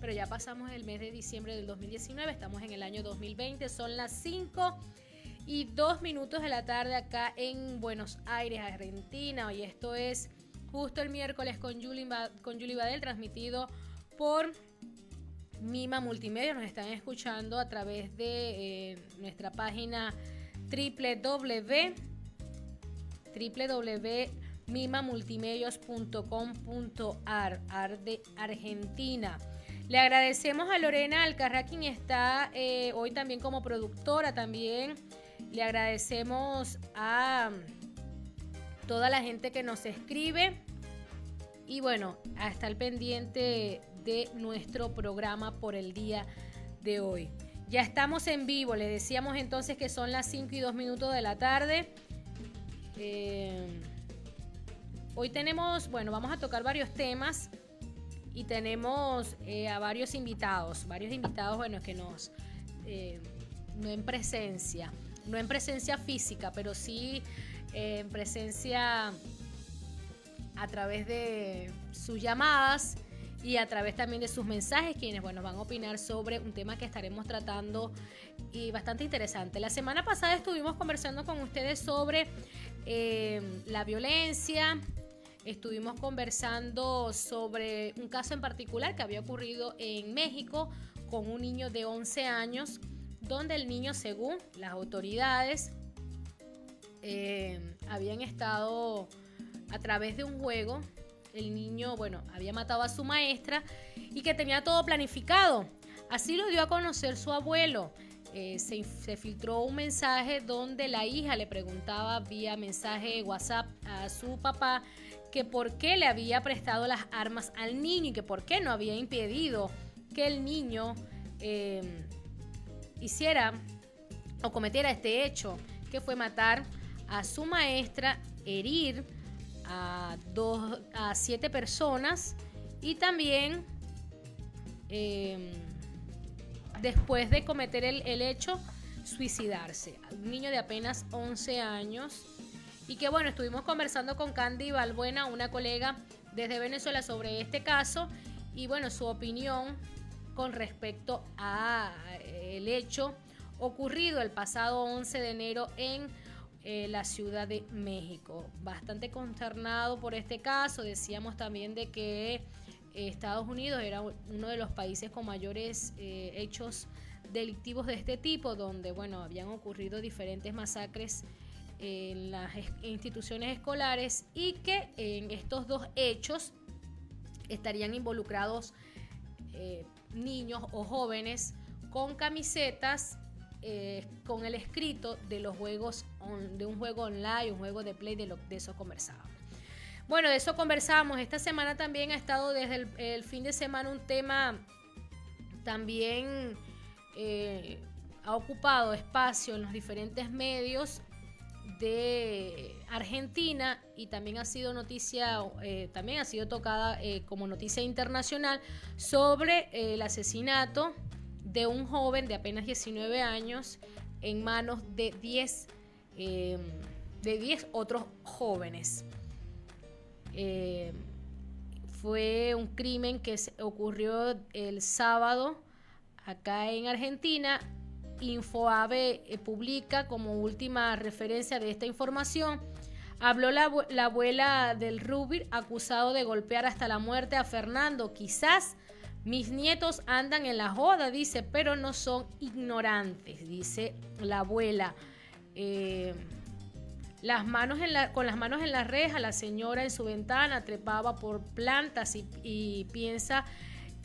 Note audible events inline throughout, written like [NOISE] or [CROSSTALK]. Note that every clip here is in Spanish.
Pero ya pasamos el mes de diciembre del 2019, estamos en el año 2020, son las 5 y 2 minutos de la tarde acá en Buenos Aires, Argentina. Y esto es justo el miércoles con Julie, con Julie Badel, transmitido por Mima Multimedia. Nos están escuchando a través de eh, nuestra página www www.mimamultimedios.com.ar de Argentina. Le agradecemos a Lorena Alcarra, quien está eh, hoy también como productora. También le agradecemos a toda la gente que nos escribe. Y bueno, hasta el pendiente de nuestro programa por el día de hoy. Ya estamos en vivo, le decíamos entonces que son las 5 y 2 minutos de la tarde. Eh, hoy tenemos, bueno, vamos a tocar varios temas y tenemos eh, a varios invitados, varios invitados, bueno, que nos, eh, no en presencia, no en presencia física, pero sí en presencia a través de sus llamadas y a través también de sus mensajes, quienes bueno, van a opinar sobre un tema que estaremos tratando y bastante interesante. La semana pasada estuvimos conversando con ustedes sobre eh, la violencia, estuvimos conversando sobre un caso en particular que había ocurrido en México con un niño de 11 años, donde el niño, según las autoridades, eh, habían estado a través de un juego el niño, bueno, había matado a su maestra y que tenía todo planificado. Así lo dio a conocer su abuelo. Eh, se, filtró un mensaje donde la hija le preguntaba vía mensaje WhatsApp a su papá que por qué le había prestado las armas al niño y que por qué no había impedido que el niño eh, hiciera o cometiera este hecho, que fue matar a su maestra, herir a, dos, a siete personas y también em, después de cometer el, el, hecho, suicidarse. Un niño de apenas 11 años y que bueno, estuvimos conversando con Candy Balbuena, una colega desde Venezuela sobre este caso y bueno, su opinión con respecto a eh, el hecho ocurrido el pasado 11 de enero en eh, la Ciudad de México. Bastante consternado por este caso. Decíamos también de que eh, Estados Unidos era uno de los países con mayores hechos delictivos de este tipo, donde bueno, habían ocurrido diferentes masacres en las instituciones escolares y que en estos dos hechos estarían involucrados niños o jóvenes con camisetas eh, con el escrito de los juegos, de un juego online, un juego de play, de, lo, de eso conversábamos. Bueno, de eso conversamos. Esta semana también ha estado desde el, fin de semana un tema también eh, ha ocupado espacio en los diferentes medios de Argentina y también ha sido noticia, eh, también ha sido tocada como noticia internacional sobre el asesinato de un joven de apenas 19 años en manos de 10, em, de 10 otros jóvenes. Em, fue un crimen que ocurrió el sábado acá en Argentina. Infoave eh, publica como última referencia de esta información. Habló la, la abuela del Rubir acusado de golpear hasta la muerte a Fernando. Quizás mis nietos andan en la joda, dice, pero no son ignorantes, dice la abuela. Eh, las manos en con las manos en la la señora en su ventana trepaba por plantas y piensa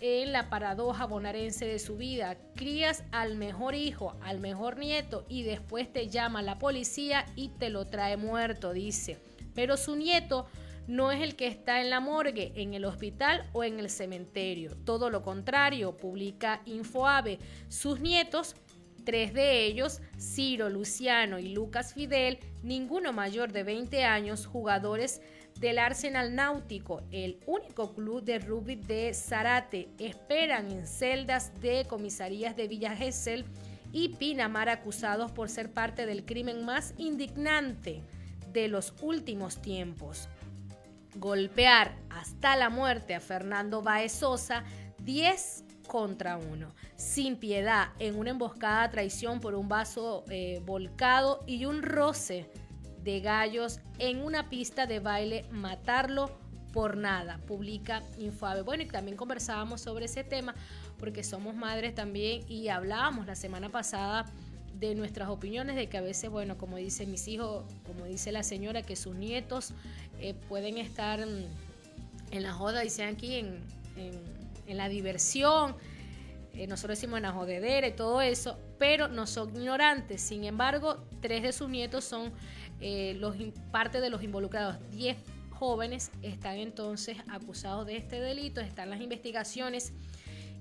en la paradoja bonaerense de su vida. Crías al mejor hijo, al mejor nieto y después te llama la policía y te lo trae muerto, dice. Pero su nieto no es el que está en la morgue, en el hospital o en el cementerio. Todo lo contrario, publica Infoave. Sus nietos, tres de ellos, Ciro, Luciano y Lucas Fidel, ninguno mayor de 20 años, jugadores del Arsenal Náutico, el único club de rugby de Zarate, esperan en celdas de comisarías de Villa Gesell y Pinamar acusados por ser parte del crimen más indignante de los últimos tiempos. Golpear hasta la muerte a Fernando Baez Sosa, 10 contra 1, sin piedad, en una emboscada traición por un vaso eh, volcado y un roce de gallos en una pista de baile, matarlo por nada, publica Infoave. Bueno, y también conversábamos sobre ese tema porque somos madres también y hablábamos la semana pasada de nuestras opiniones, de que a veces, bueno, como dice mis hijos, como dice la señora, que sus nietos eh, pueden estar en la joda, sean aquí en, en, la diversión, eh, nosotros decimos en la jodedera y todo eso, pero no son ignorantes. Sin embargo, tres de sus nietos son eh, los, parte de los involucrados. Diez jóvenes están entonces acusados de este delito, están las investigaciones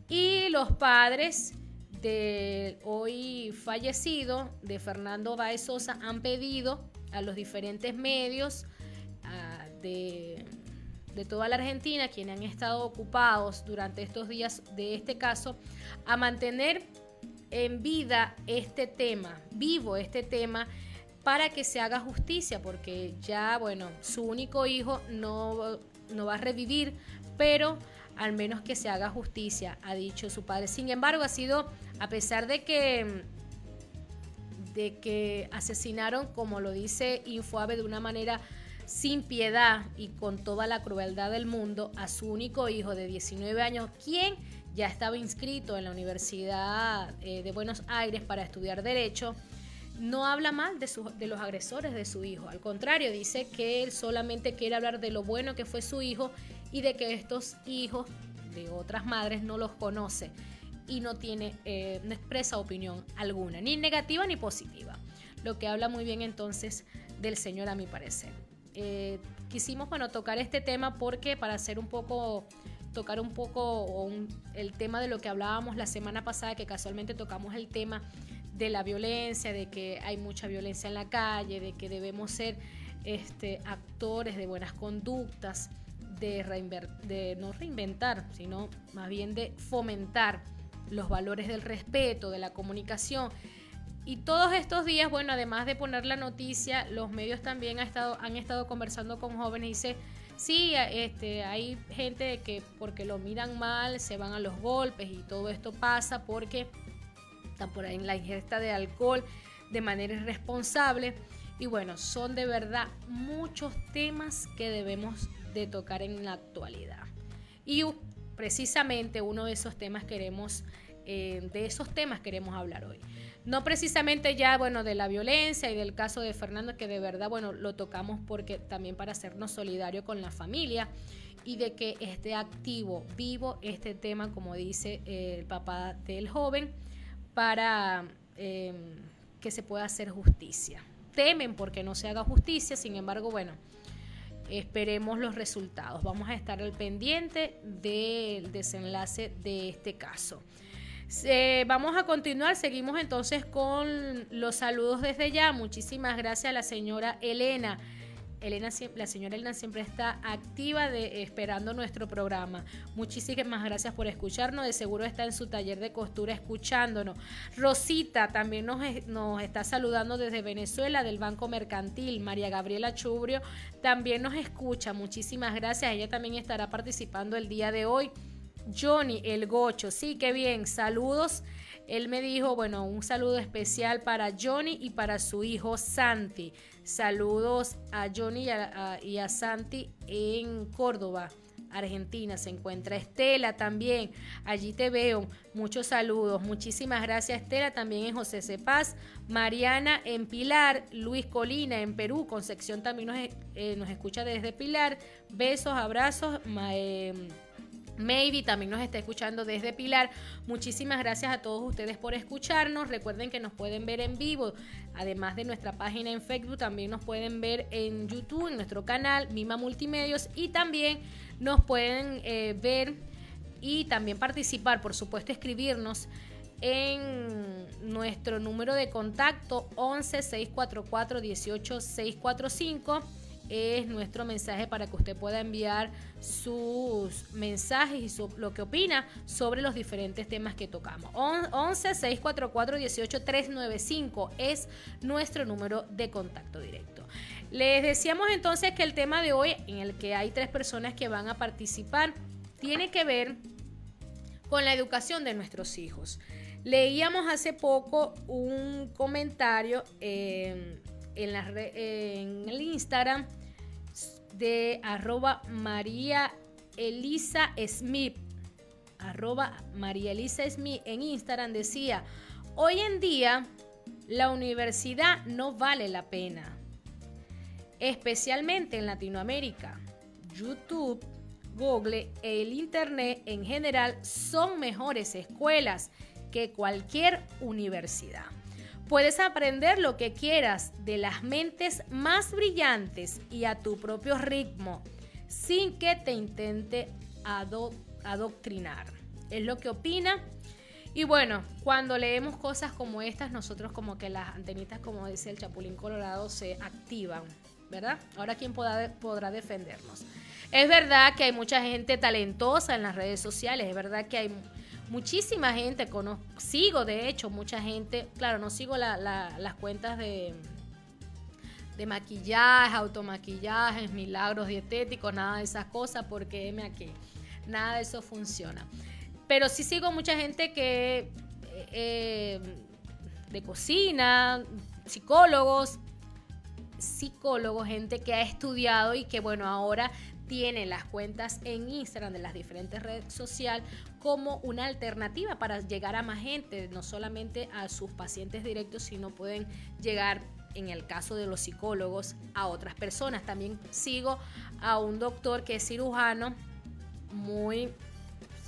y los padres del hoy fallecido de Fernando Baez Sosa han pedido a los diferentes medios de, de toda la Argentina, quienes han estado ocupados durante estos días de este caso, a mantener en vida este tema, vivo este tema para que se haga justicia, porque ya, bueno, su único hijo no, no va a revivir, pero al menos que se haga justicia, ha dicho su padre. Sin embargo, ha sido, a pesar de que de que asesinaron, como lo dice Infoave, de una manera sin piedad y con toda la crueldad del mundo, a su único hijo de 19 años, quien ya estaba inscrito en la Universidad eh, de Buenos Aires para estudiar Derecho, no habla mal de, de los agresores de su hijo. Al contrario, dice que él solamente quiere hablar de lo bueno que fue su hijo y de que estos hijos de otras madres no los conoce y no tiene, eh, no expresa opinión alguna, ni negativa ni positiva. Lo que habla muy bien entonces del Señor a mi parecer. Eh, quisimos bueno, tocar este tema porque para hacer un poco tocar un poco el tema de lo que hablábamos la semana pasada, que casualmente tocamos el tema de la violencia, de que hay mucha violencia en la calle, de que debemos ser este, actores de buenas conductas, de, de no reinventar, sino más bien de fomentar los valores del respeto, de la comunicación. Y todos estos días, bueno, además de poner la noticia, los medios también han estado, han estado conversando con jóvenes y dice, sí, este, hay gente que porque lo miran mal se van a los golpes y todo esto pasa porque están por la ingesta de alcohol de manera irresponsable. Y bueno, son de verdad muchos temas que debemos de tocar en la actualidad. Y precisamente uno de esos temas queremos, eh, de esos temas queremos hablar hoy. No precisamente ya, bueno, de la violencia y del caso de Fernando, que de verdad, bueno, lo tocamos porque también para hacernos solidarios con la familia y de que esté activo, vivo este tema, como dice eh, el papá del joven, para em, que se pueda hacer justicia. Temen porque no se haga justicia, sin embargo, bueno, esperemos los resultados. Vamos a estar al pendiente del desenlace de este caso. vamos a continuar, seguimos entonces con los saludos desde ya. Muchísimas gracias a la señora Elena Elena, la señora Elena siempre está activa de, esperando nuestro programa. Muchísimas gracias por escucharnos. De seguro está en su taller de costura escuchándonos. Rosita también nos, nos está saludando desde Venezuela, del Banco Mercantil. María Gabriela Chubrio también nos escucha. Muchísimas gracias. Ella también estará participando el día de hoy. Johnny, el gocho. Sí, qué bien. Saludos él me dijo, bueno, un saludo especial para Johnny y para su hijo Santi. Saludos a Johnny y a, Santi en Córdoba. Argentina. Se encuentra Estela también. Allí te veo. Muchos saludos. Muchísimas gracias Estela. También en José Cepaz. Mariana en Pilar. Luis Colina en Perú. Concepción también nos, eh, nos escucha desde Pilar. Besos, abrazos. Eh, Maybe también nos está escuchando desde Pilar. Muchísimas gracias a todos ustedes por escucharnos. Recuerden que nos pueden ver en vivo, además de nuestra página en Facebook, también nos pueden ver en YouTube, en nuestro canal Mima Multimedios y también nos pueden eh, ver y también participar, por supuesto, escribirnos en nuestro número de contacto 11 644 18 645 es nuestro mensaje para que usted pueda enviar sus mensajes y lo que opina sobre los diferentes temas que tocamos. 11 644 18 395 es nuestro número de contacto directo. Les decíamos entonces que el tema de hoy, en el que hay tres personas que van a participar, tiene que ver con la educación de nuestros hijos. Leíamos hace poco un comentario en, en el Instagram de arroba María Elisa Smith. Arroba María Elisa Smith en Instagram decía, hoy en día la universidad no vale la pena, especialmente en Latinoamérica. YouTube, Google e el Internet en general son mejores escuelas que cualquier universidad. Puedes aprender lo que quieras de las mentes más brillantes y a tu propio ritmo, sin que te intente adoctrinar. Es lo que opina. Y bueno, cuando leemos cosas como estas, nosotros como que las antenitas, como dice el Chapulín Colorado, se activan, ¿verdad? Ahora, ¿quién podrá, podrá defendernos? Es verdad que hay mucha gente talentosa en las redes sociales, es verdad que hay muchísima gente, conozco, sigo de hecho mucha gente, claro, no sigo las cuentas de, maquillaje, automaquillajes, milagros dietéticos, nada de esas cosas, porque me aquí, nada de eso funciona. Pero sí sigo mucha gente que eh, de cocina, psicólogos, psicólogos, gente que ha estudiado y que bueno, ahora tiene las cuentas en Instagram de las diferentes redes sociales como una alternativa para llegar a más gente, no solamente a sus pacientes directos, sino pueden llegar, en el caso de los psicólogos, a otras personas. También sigo a un doctor que es cirujano, muy,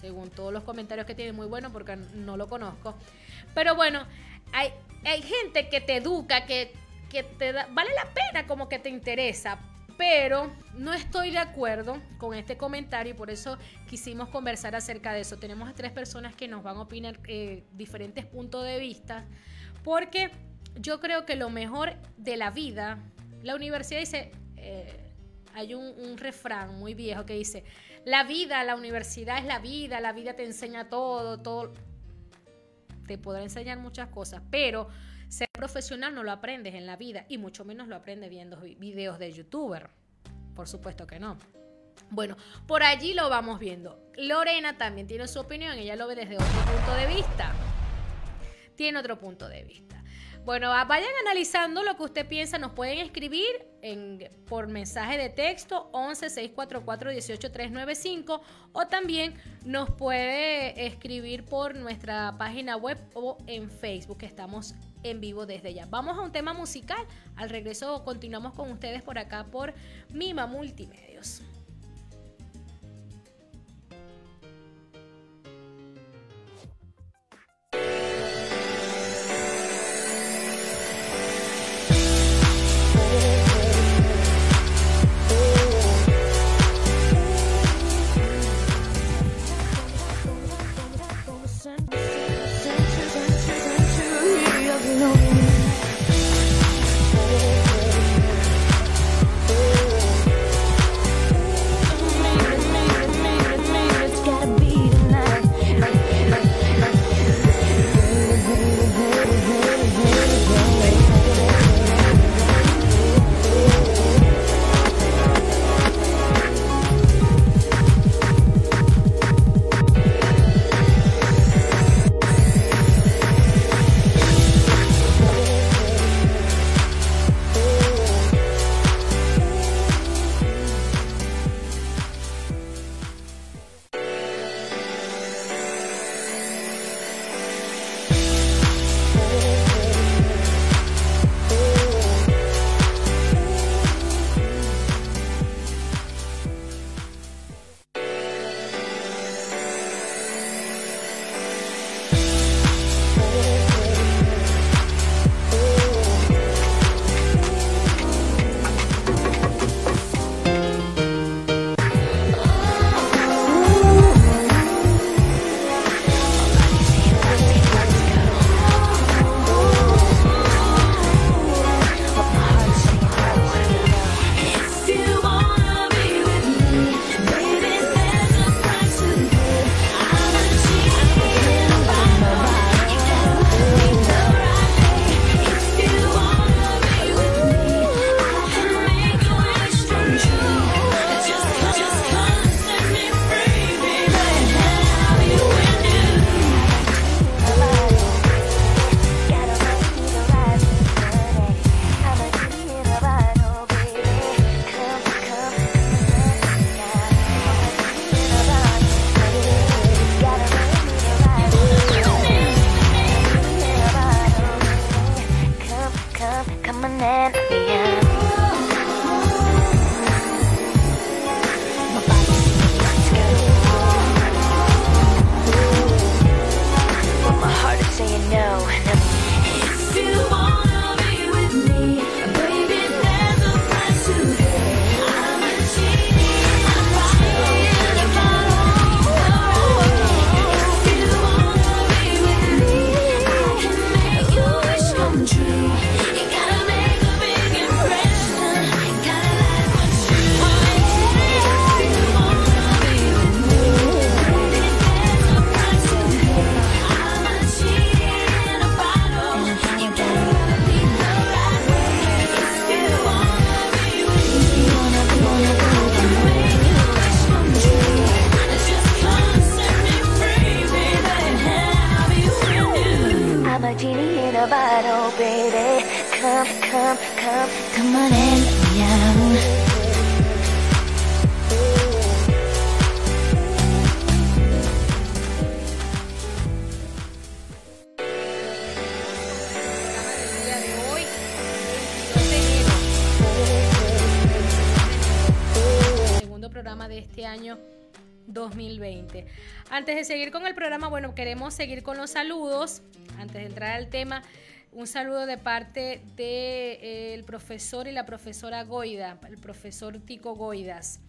según todos los comentarios que tiene, muy bueno porque no lo conozco. Pero bueno, hay, hay gente que te educa, que, que te da, vale la pena como que te interesa, pero no estoy de acuerdo con este comentario y por eso quisimos conversar acerca de eso. Tenemos a tres personas que nos van a opinar eh, diferentes puntos de vista, porque yo creo que lo mejor de la vida, la universidad dice, eh, hay un, un, refrán muy viejo que dice, la vida, la universidad es la vida, la vida te enseña todo, todo, te podrá enseñar muchas cosas, pero ser profesional no lo aprendes en la vida y mucho menos lo aprendes viendo videos de youtuber. Por supuesto que no. Bueno, por allí lo vamos viendo. Lorena también tiene su opinión, ella lo ve desde otro punto de vista. Tiene otro punto de vista. Bueno, vayan analizando lo que usted piensa. Nos pueden escribir por mensaje de texto 11 644 18395 o también nos puede escribir por nuestra página web o en Facebook, que estamos en vivo desde ya. Vamos a un tema musical. Al regreso continuamos con ustedes por acá por Mima Multimedios. Come, come, come, on in, yeah. de este año 2020. Antes de seguir con el programa, bueno, queremos seguir con los saludos. Antes de entrar al tema, un saludo de parte del de, eh, profesor y la profesora Goida, el profesor Tico Goidas.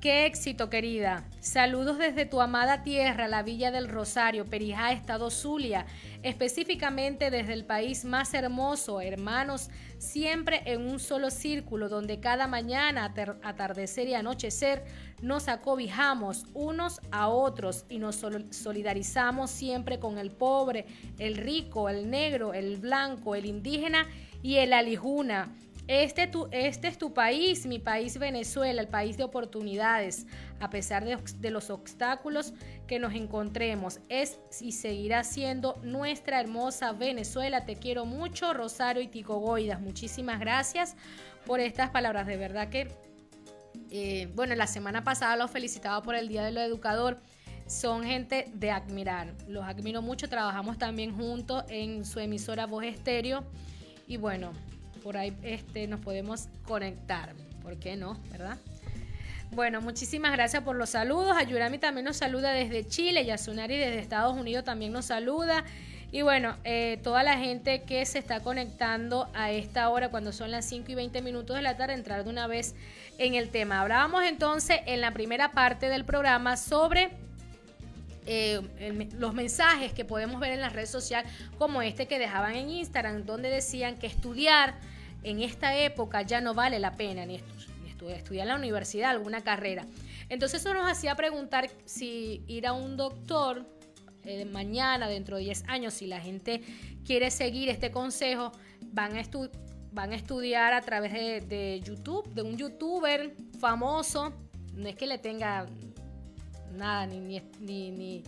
Qué éxito, querida. Saludos desde tu amada tierra, la Villa del Rosario, Perijá, Estado Zulia, específicamente desde el país más hermoso, hermanos, siempre en un solo círculo, donde cada mañana, atardecer y anochecer, nos acobijamos unos a otros y nos solidarizamos siempre con el pobre, el rico, el negro, el blanco, el indígena y el alijuna este, este es tu país, mi país Venezuela, el país de oportunidades, a pesar de, de, los obstáculos que nos encontremos. Es y seguirá siendo nuestra hermosa Venezuela. Te quiero mucho, Rosario y Tico Goidas. Muchísimas gracias por estas palabras. De verdad que, eh, bueno, la semana pasada los felicitaba por el Día del Educador. Son gente de admirar. Los admiro mucho. Trabajamos también juntos en su emisora Voz Estéreo. Y bueno, por ahí este, nos podemos conectar. ¿Por qué no? ¿Verdad? Bueno, muchísimas gracias por los saludos. Ayurami también nos saluda desde Chile. Yasunari desde Estados Unidos también nos saluda. Y bueno, eh, toda la gente que se está conectando a esta hora, cuando son las 5 y 20 minutos de la tarde, entrar de una vez en el tema. Hablábamos entonces en la primera parte del programa sobre eh, los mensajes que podemos ver en las redes sociales, como este que dejaban en Instagram, donde decían que estudiar en esta época ya no vale la pena ni, estudiar en la universidad, alguna carrera. Entonces eso nos hacía preguntar si ir a un doctor eh, mañana, dentro de 10 años, si la gente quiere seguir este consejo, van a, estudiar a través de, YouTube, de un youtuber famoso, no es que le tenga nada, ni, ni, ni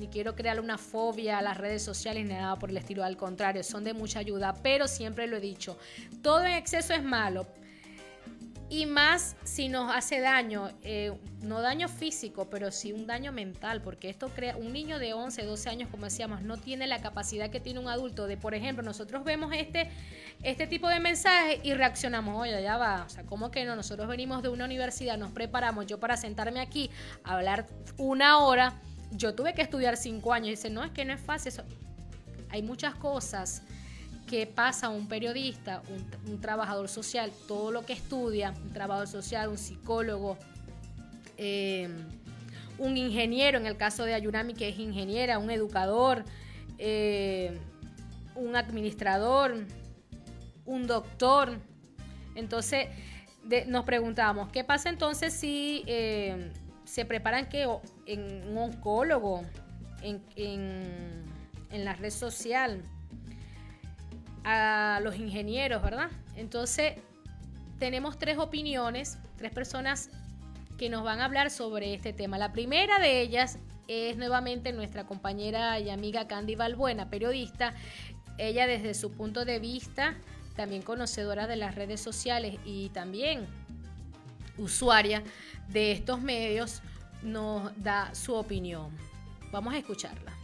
ni quiero crear una fobia a las redes sociales ni nada por el estilo, al contrario, son de mucha ayuda, pero siempre lo he dicho, todo en exceso es malo. Y más si nos hace daño, eh, no daño físico, pero sí un daño mental, porque esto crea, un niño de 11, 12 años, como decíamos, no tiene la capacidad que tiene un adulto de, por ejemplo, nosotros vemos este, este tipo de mensaje y reaccionamos, oye, ya va, o sea, ¿cómo que no? Nosotros venimos de una universidad, nos preparamos, yo para sentarme aquí hablar una hora, yo tuve que estudiar cinco años. Y dice, no, es que no es fácil. Eso. Hay muchas cosas que pasa un periodista, un, trabajador social, todo lo que estudia, un trabajador social, un psicólogo, em, un ingeniero, en el caso de Ayurami, que es ingeniera, un educador, em, un administrador, un doctor. Entonces, nos preguntamos, ¿qué pasa entonces si em, se preparan que en un oncólogo, en, en, la red social, a los ingenieros, ¿verdad? Entonces, tenemos tres opiniones, tres personas que nos van a hablar sobre este tema. La primera de ellas es nuevamente nuestra compañera y amiga Candy Balbuena, periodista. Ella desde su punto de vista, también conocedora de las redes sociales y también usuaria de estos medios nos da su opinión. Vamos a escucharla.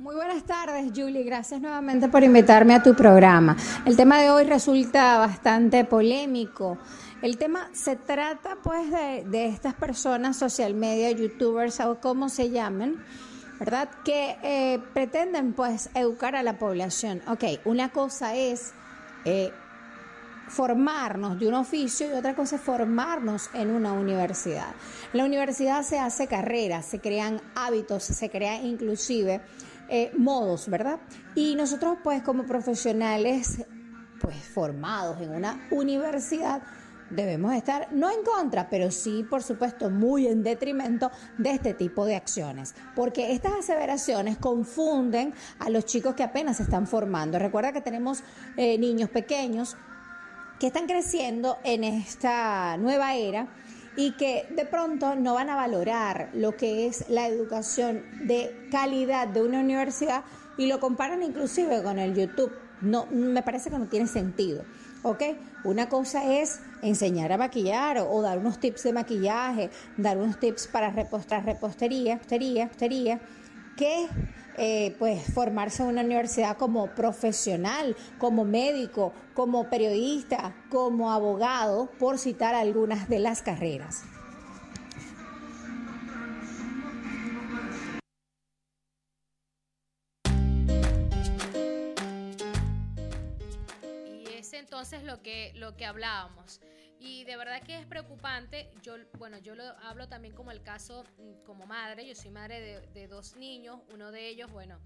Muy buenas tardes, Julie. Gracias nuevamente por invitarme a tu programa. El tema de hoy resulta bastante polémico. El tema se trata pues de, estas personas, social media, youtubers o como se llamen, ¿verdad? Que eh, pretenden pues educar a la población. Ok, una cosa es eh, formarnos de un oficio y otra cosa es formarnos en una universidad. En la universidad se hace carrera, se crean hábitos, se crean inclusive eh, modos, ¿verdad? Y nosotros pues como profesionales pues formados en una universidad debemos estar no en contra, pero sí, por supuesto, muy en detrimento de este tipo de acciones, porque estas aseveraciones confunden a los chicos que apenas se están formando. Recuerda que tenemos eh, niños pequeños que están creciendo en esta nueva era y que de pronto no van a valorar lo que es la educación de calidad de una universidad y lo comparan inclusive con el YouTube. No, me parece que no tiene sentido. ¿Ok? Una cosa es enseñar a maquillar o, dar unos tips de maquillaje, dar unos tips para repostar repostería, repostería, repostería, que eh, pues formarse en una universidad como profesional, como médico, como periodista, como abogado, por citar algunas de las carreras. Y es entonces lo que, lo que hablábamos. Y de verdad que es preocupante. Yo, bueno, yo lo hablo también como el caso mm, como madre. Yo soy madre de, dos niños. Uno de ellos, bueno,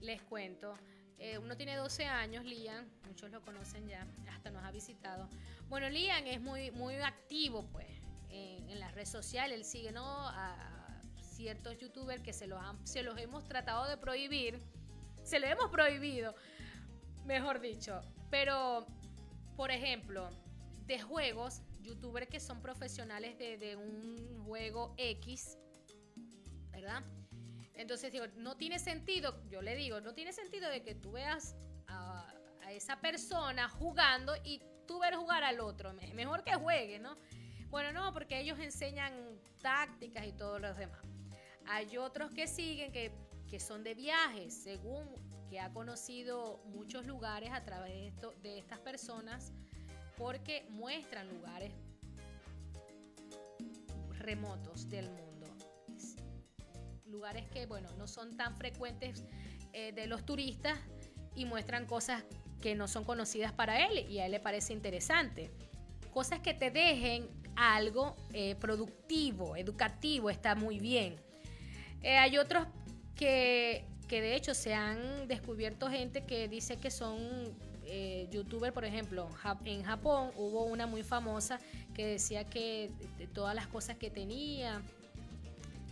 les cuento. Eh, uno tiene 12 años, Lian, muchos lo conocen ya, hasta nos ha visitado. Bueno, Lian es muy, muy activo, pues, en, las redes sociales. Él sigue, ¿no? A ciertos youtubers que se los, se los hemos tratado de prohibir. Se lo hemos prohibido, mejor dicho. Pero, por ejemplo, de juegos, youtubers que son profesionales de, un juego X, ¿verdad? Entonces digo, no tiene sentido, yo le digo, no tiene sentido de que tú veas a, esa persona jugando y tú ver jugar al otro. Mejor que juegue, ¿no? Bueno, no, porque ellos enseñan tácticas y todos los demás. Hay otros que siguen que, que son de viajes, según que ha conocido muchos lugares a través de, esto, de estas personas porque muestran lugares remotos del mundo. Lugares que, bueno, no son tan frecuentes eh, de los turistas y muestran cosas que no son conocidas para él y a él le parece interesante. Cosas que te dejen algo eh, productivo, educativo, está muy bien. Eh, hay otros que, que de hecho se han descubierto gente que dice que son eh, youtuber, por ejemplo, en Japón hubo una muy famosa que decía que todas las cosas que tenía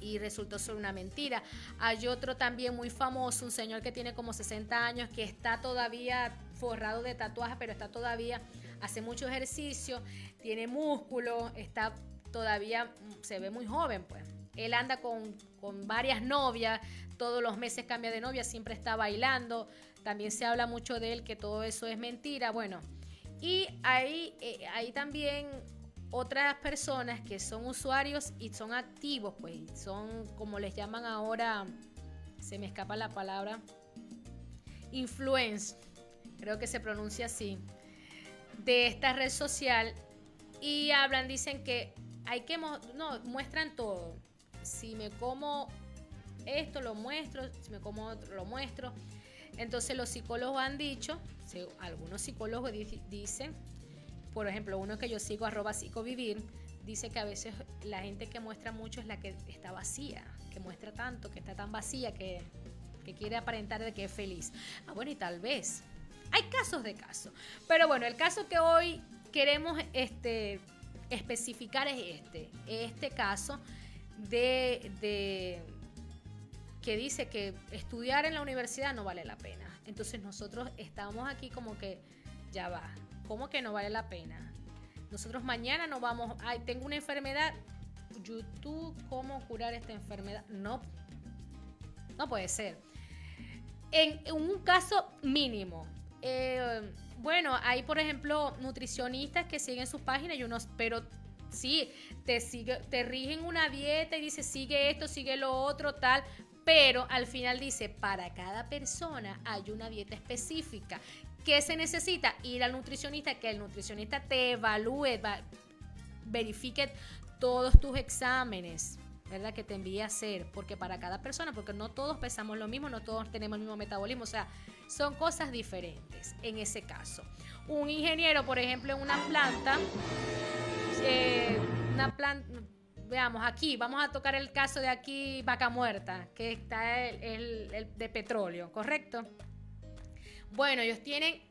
y resultó ser una mentira. Hay otro también muy famoso, un señor que tiene como 60 años, que está todavía forrado de tatuajes, pero está todavía, hace mucho ejercicio, tiene músculo, está todavía, se ve muy joven, pues. Él anda con, con varias novias, todos los meses cambia de novia, siempre está bailando, también se habla mucho de él que todo eso es mentira. Bueno, y hay, eh, también otras personas que son usuarios y son activos, pues son como les llaman ahora, se me escapa la palabra, influence, creo que se pronuncia así, de esta red social y hablan, dicen que hay que, no, muestran todo. Si me como esto, lo muestro, si me como otro, lo muestro. Entonces los psicólogos han dicho, algunos psicólogos dicen, por ejemplo, uno que yo sigo, arroba psicovivir, dice que a veces la gente que muestra mucho es la que está vacía, que muestra tanto, que está tan vacía, que, quiere aparentar de que es feliz. Ah, bueno, y tal vez. Hay casos de casos. Pero bueno, el caso que hoy queremos este, especificar es este. Este caso de que dice que estudiar en la universidad no vale la pena. Entonces nosotros estamos aquí como que, ya va, ¿cómo que no vale la pena? Nosotros mañana no vamos, ay, tengo una enfermedad, YouTube, ¿cómo curar esta enfermedad? No, no puede ser. En, un caso mínimo, eh, bueno, hay por ejemplo nutricionistas que siguen sus páginas y unos, pero sí, te, sigue, te rigen una dieta y dice sigue esto, sigue lo otro, tal, pero al final dice, para cada persona hay una dieta específica. ¿Qué se necesita? Ir al nutricionista, que el nutricionista te evalúe, verifique todos tus exámenes, ¿verdad? Que te envíe a hacer, porque para cada persona, porque no todos pesamos lo mismo, no todos tenemos el mismo metabolismo, o sea, son cosas diferentes en ese caso. Un ingeniero, por ejemplo, en una planta, una planta veamos, aquí, vamos a tocar el caso de aquí, Vaca Muerta, que está el, de petróleo, ¿correcto? Bueno, ellos tienen,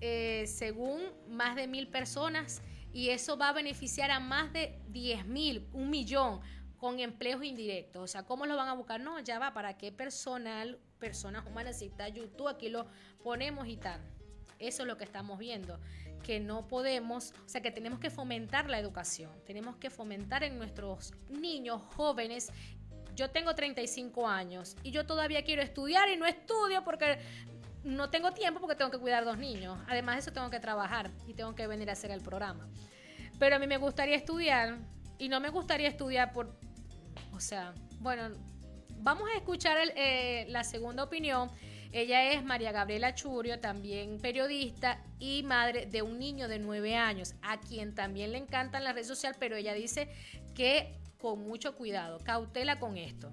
eh, según más de mil personas, y eso va a beneficiar a más de 10 mil, un millón, con empleos indirectos. O sea, ¿cómo lo van a buscar? No, ya va, ¿para qué personal, personas humanas, si está YouTube, aquí lo ponemos y tal. Eso es lo que estamos viendo, que no podemos, o sea, que tenemos que fomentar la educación, tenemos que fomentar en nuestros niños jóvenes. Yo tengo 35 años y yo todavía quiero estudiar y no estudio porque no tengo tiempo porque tengo que cuidar dos niños. Además de eso tengo que trabajar y tengo que venir a hacer el programa. Pero a mí me gustaría estudiar y no me gustaría estudiar por, o sea, bueno, vamos a escuchar eh, la segunda opinión. Ella es María Gabriela Churio, también periodista y madre de un niño de nueve años, a quien también le encantan las redes sociales, pero ella dice que con mucho cuidado, cautela con esto.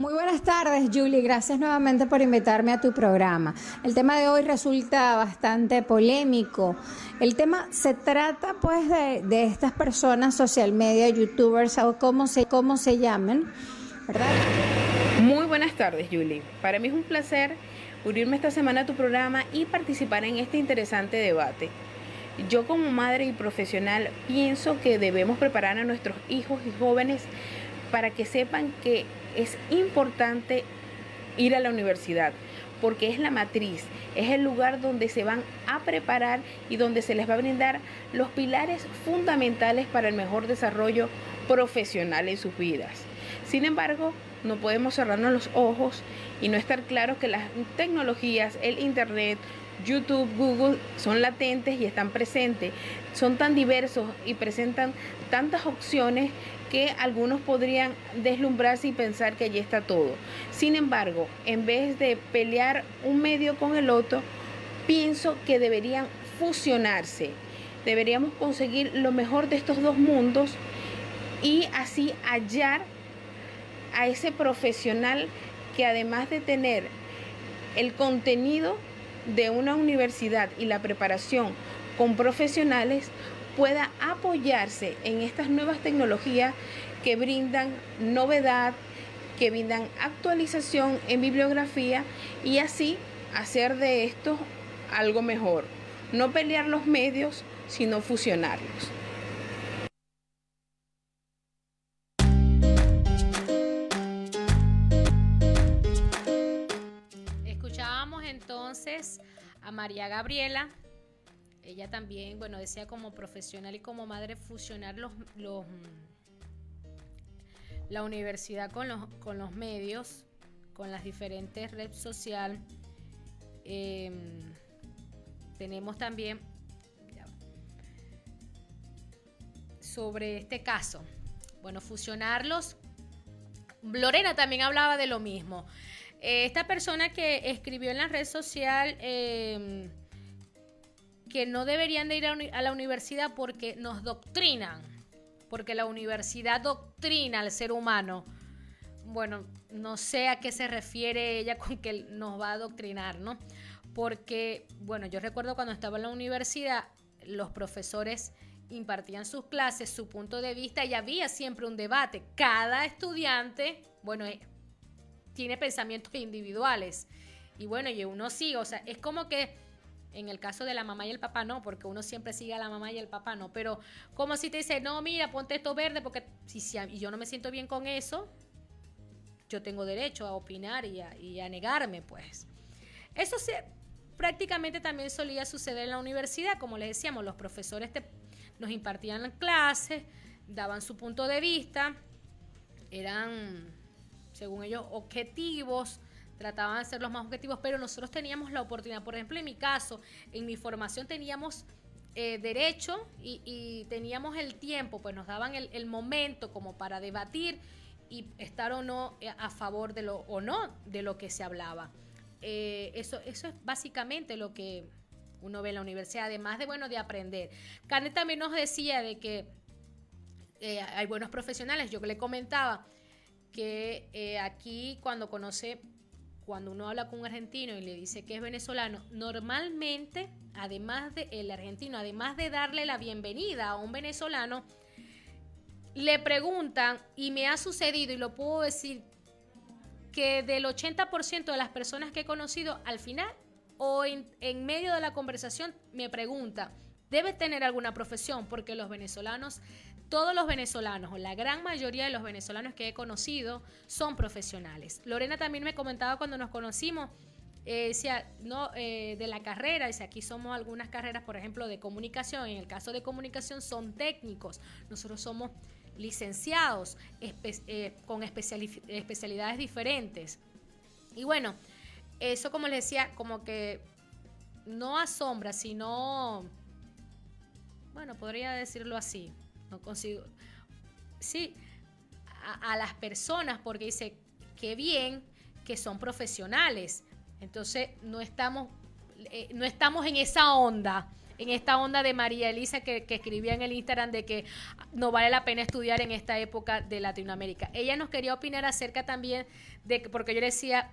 Muy buenas tardes, Julie. Gracias nuevamente por invitarme a tu programa. El tema de hoy resulta bastante polémico. El tema se trata, pues, de, estas personas, social media, youtubers, o como se, cómo se llamen, Muy buenas tardes, Julie. Para mí es un placer unirme esta semana a tu programa y participar en este interesante debate. Yo como madre y profesional pienso que debemos preparar a nuestros hijos y jóvenes para que sepan que es importante ir a la universidad porque es la matriz, es el lugar donde se van a preparar y donde se les va a brindar los pilares fundamentales para el mejor desarrollo profesional en sus vidas. Sin embargo, no podemos cerrarnos los ojos y no estar claros que las tecnologías, el Internet, YouTube, Google son latentes y están presentes. Son tan diversos y presentan tantas opciones que algunos podrían deslumbrarse y pensar que allí está todo. Sin embargo, en vez de pelear un medio con el otro, pienso que deberían fusionarse. Deberíamos conseguir lo mejor de estos dos mundos y así hallar a ese profesional que además de tener el contenido de una universidad y la preparación con profesionales, pueda apoyarse en estas nuevas tecnologías que brindan novedad, que brindan actualización en bibliografía y así hacer de esto algo mejor. No pelear los medios, sino fusionarlos. Entonces a María Gabriela ella también, bueno, decía como profesional y como madre fusionar los, los la universidad con los, con los medios, con las diferentes redes sociales. Em, tenemos también sobre este caso. Bueno, fusionarlos. Lorena también hablaba de lo mismo. Eh, esta persona que escribió en la red social em, que no deberían de ir a, la universidad porque nos doctrinan, porque la universidad doctrina al ser humano. Bueno, no sé a qué se refiere ella con que nos va a adoctrinar, ¿no? Porque, bueno, yo recuerdo cuando estaba en la universidad, los profesores impartían sus clases, su punto de vista y había siempre un debate. Cada estudiante, bueno, eh, tiene pensamientos [LAUGHS] individuales. Y bueno, y uno sigue, o sea, es como que en el caso de la mamá y el papá no, porque uno siempre sigue a la mamá y el papá no. Pero como si te dice, no, mira, ponte esto verde, porque si, si y yo no me siento bien con eso, yo tengo derecho a opinar y a, negarme, pues. Eso se, prácticamente también solía suceder en la universidad, como les decíamos, los profesores nos impartían clases, daban su punto de vista, eran, según ellos, objetivos trataban de ser los más objetivos, pero nosotros teníamos la oportunidad, por ejemplo, en mi caso, en mi formación teníamos eh, derecho y, teníamos el tiempo, pues nos daban el, momento como para debatir y estar o no eh, a favor de lo o no de lo que se hablaba. Eh, eso, eso es básicamente lo que uno ve en la universidad, además de bueno de aprender. Carne también nos decía de que hay buenos profesionales. Yo le comentaba que aquí cuando conoce cuando uno habla con un argentino y le dice que es venezolano, normalmente, además de el argentino, además de darle la bienvenida a un venezolano, le preguntan, y me ha sucedido, y lo puedo decir, que del 80% de las personas que he conocido, al final o en, medio de la conversación, me pregunta, debe tener alguna profesión, porque los venezolanos, todos los venezolanos, o la gran mayoría de los venezolanos que he conocido, son profesionales. Lorena también me comentaba cuando nos conocimos, eh, decía, no, eh, de la carrera, dice, aquí somos algunas carreras, por ejemplo, de comunicación, en el caso de comunicación son técnicos, nosotros somos licenciados eh, con especialidades diferentes. Y bueno, eso como les decía, como que no asombra, sino, bueno, podría decirlo así, no consigo, sí, a, las personas, porque dice, qué bien que son profesionales. Entonces, no estamos, eh, no estamos en esa onda en esta onda de María Elisa que, que, escribía en el Instagram de que no vale la pena estudiar en esta época de Latinoamérica. Ella nos quería opinar acerca también de, porque yo decía,